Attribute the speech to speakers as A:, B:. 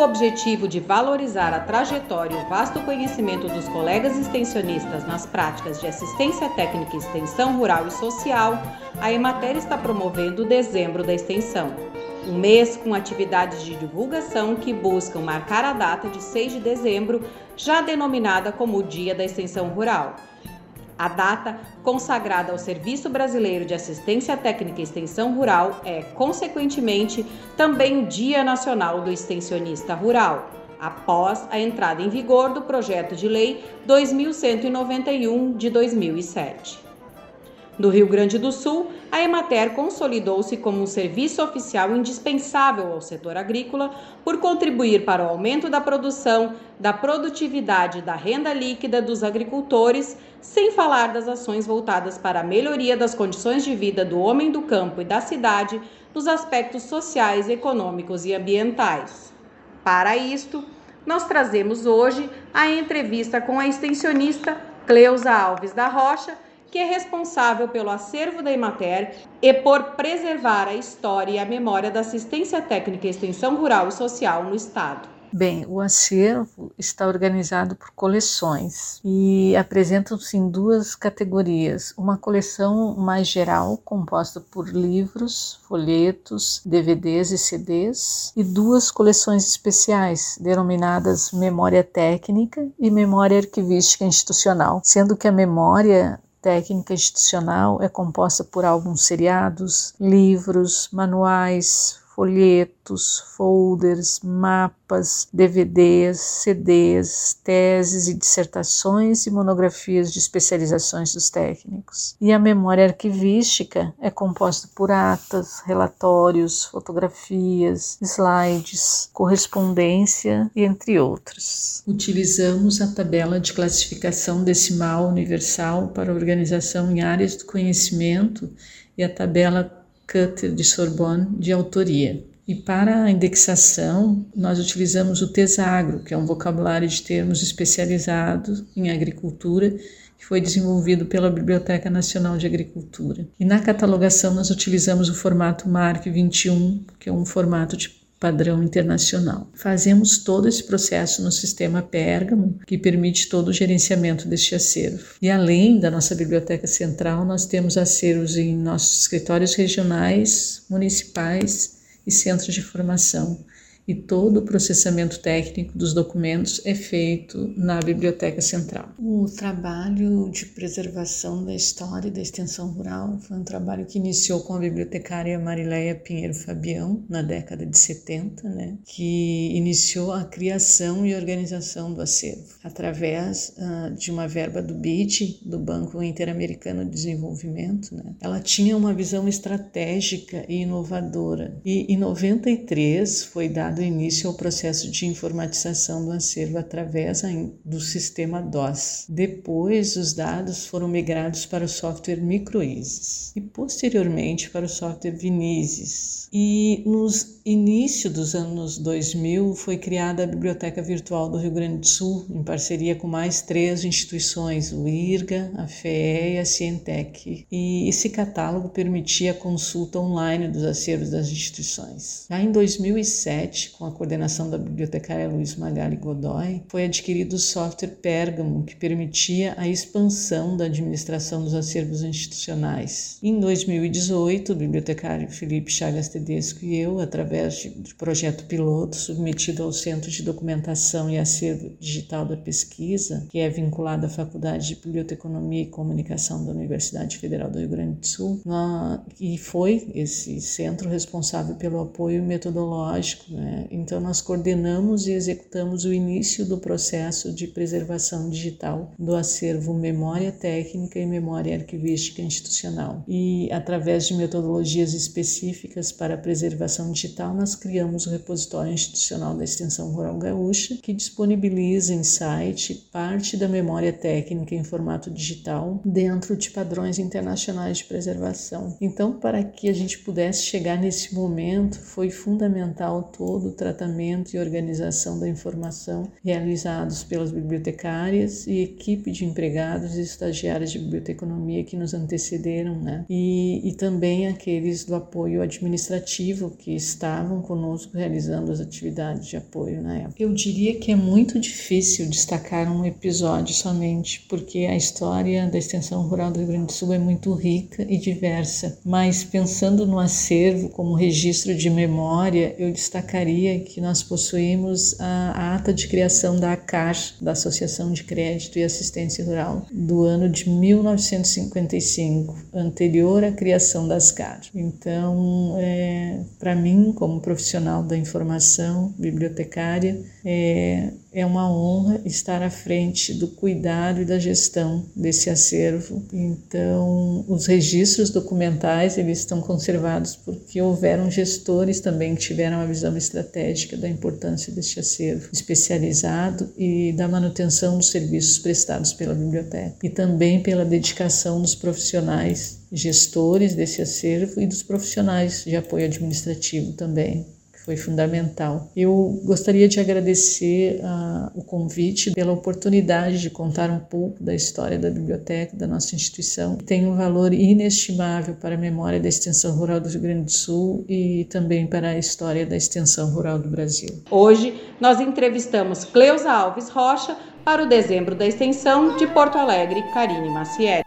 A: objetivo de valorizar a trajetória e o vasto conhecimento dos colegas extensionistas nas práticas de assistência técnica e extensão rural e social, a Emater está promovendo o Dezembro da Extensão, um mês com atividades de divulgação que buscam marcar a data de 6 de dezembro, já denominada como o Dia da Extensão Rural. A data, consagrada ao Serviço Brasileiro de Assistência Técnica e Extensão Rural, é, consequentemente, também o Dia Nacional do Extensionista Rural, após a entrada em vigor do Projeto de Lei 2191 de 2007. No Rio Grande do Sul, a Emater consolidou-se como um serviço oficial indispensável ao setor agrícola por contribuir para o aumento da produção, da produtividade e da renda líquida dos agricultores, sem falar das ações voltadas para a melhoria das condições de vida do homem do campo e da cidade nos aspectos sociais, econômicos e ambientais. Para isto, nós trazemos hoje a entrevista com a extensionista Cleusa Alves da Rocha que é responsável pelo acervo da Emater e por preservar a história e a memória da assistência técnica e extensão rural e social no Estado.
B: Bem, o acervo está organizado por coleções e apresentam-se em duas categorias: uma coleção mais geral, composta por livros, folhetos, DVDs e CDs, e duas coleções especiais, denominadas Memória Técnica e Memória Arquivística Institucional, sendo que a memória técnica institucional é composta por alguns seriados, livros, manuais, folhetos, folders, mapas, DVDs, CDs, teses e dissertações e monografias de especializações dos técnicos. E a memória arquivística é composta por atas, relatórios, fotografias, slides, correspondência, entre outros. Utilizamos a tabela de classificação decimal universal para organização em áreas do conhecimento e a tabela Cutter de Sorbonne de autoria. E para a indexação, nós utilizamos o Tesagro, que é um vocabulário de termos especializados em agricultura, que foi desenvolvido pela Biblioteca Nacional de Agricultura. E na catalogação, nós utilizamos o formato MARC 21, que é um formato de padrão internacional. Fazemos todo esse processo no sistema Pérgamo, que permite todo o gerenciamento deste acervo. E além da nossa biblioteca central, nós temos acervos em nossos escritórios regionais, municipais e centros de formação e todo o processamento técnico dos documentos é feito na Biblioteca Central. O trabalho de preservação da história e da extensão rural foi um trabalho que iniciou com a bibliotecária Marileia Pinheiro Fabião na década de 70, né, que iniciou a criação e organização do acervo através uh, de uma verba do BID, do Banco Interamericano de Desenvolvimento. Né. Ela tinha uma visão estratégica e inovadora e em 93 foi dada dado início ao processo de informatização do acervo através do sistema DOS. Depois, os dados foram migrados para o software MicroEases e posteriormente para o software Vinizes. E nos início dos anos 2000 foi criada a Biblioteca Virtual do Rio Grande do Sul, em parceria com mais três instituições, o IRGA, a FEE e a Cientec. E esse catálogo permitia a consulta online dos acervos das instituições. Já em 2007, com a coordenação da bibliotecária Luiz Magali Godoy, foi adquirido o software Pergamo, que permitia a expansão da administração dos acervos institucionais. Em 2018, o bibliotecário Felipe Chagas Tedesco e eu, através de projeto piloto submetido ao Centro de Documentação e Acervo Digital da Pesquisa, que é vinculado à Faculdade de Biblioteconomia e Comunicação da Universidade Federal do Rio Grande do Sul, e foi esse centro responsável pelo apoio metodológico né, então, nós coordenamos e executamos o início do processo de preservação digital do acervo Memória Técnica e Memória Arquivística Institucional. E, através de metodologias específicas para a preservação digital, nós criamos o Repositório Institucional da Extensão Rural Gaúcha, que disponibiliza em site parte da memória técnica em formato digital dentro de padrões internacionais de preservação. Então, para que a gente pudesse chegar nesse momento, foi fundamental todo tratamento e organização da informação realizados pelas bibliotecárias e equipe de empregados e estagiários de biblioteconomia que nos antecederam, né? E, e também aqueles do apoio administrativo que estavam conosco realizando as atividades de apoio na época. Eu diria que é muito difícil destacar um episódio somente, porque a história da extensão rural do Rio Grande do Sul é muito rica e diversa, mas pensando no acervo como registro de memória, eu destacaria que nós possuímos a ata de criação da ACAR, da Associação de Crédito e Assistência Rural, do ano de 1955, anterior à criação das CAR. Então, é, para mim, como profissional da informação bibliotecária, é, é uma honra estar à frente do cuidado e da gestão desse acervo. Então, os registros documentais eles estão conservados porque houveram gestores também que tiveram uma visão estratégica da importância deste acervo especializado e da manutenção dos serviços prestados pela biblioteca e também pela dedicação dos profissionais gestores desse acervo e dos profissionais de apoio administrativo também foi fundamental. Eu gostaria de agradecer uh, o convite pela oportunidade de contar um pouco da história da biblioteca, da nossa instituição, tem um valor inestimável para a memória da extensão rural do Rio Grande do Sul e também para a história da extensão rural do Brasil.
A: Hoje nós entrevistamos Cleusa Alves Rocha para o dezembro da extensão de Porto Alegre, Karine Maciel.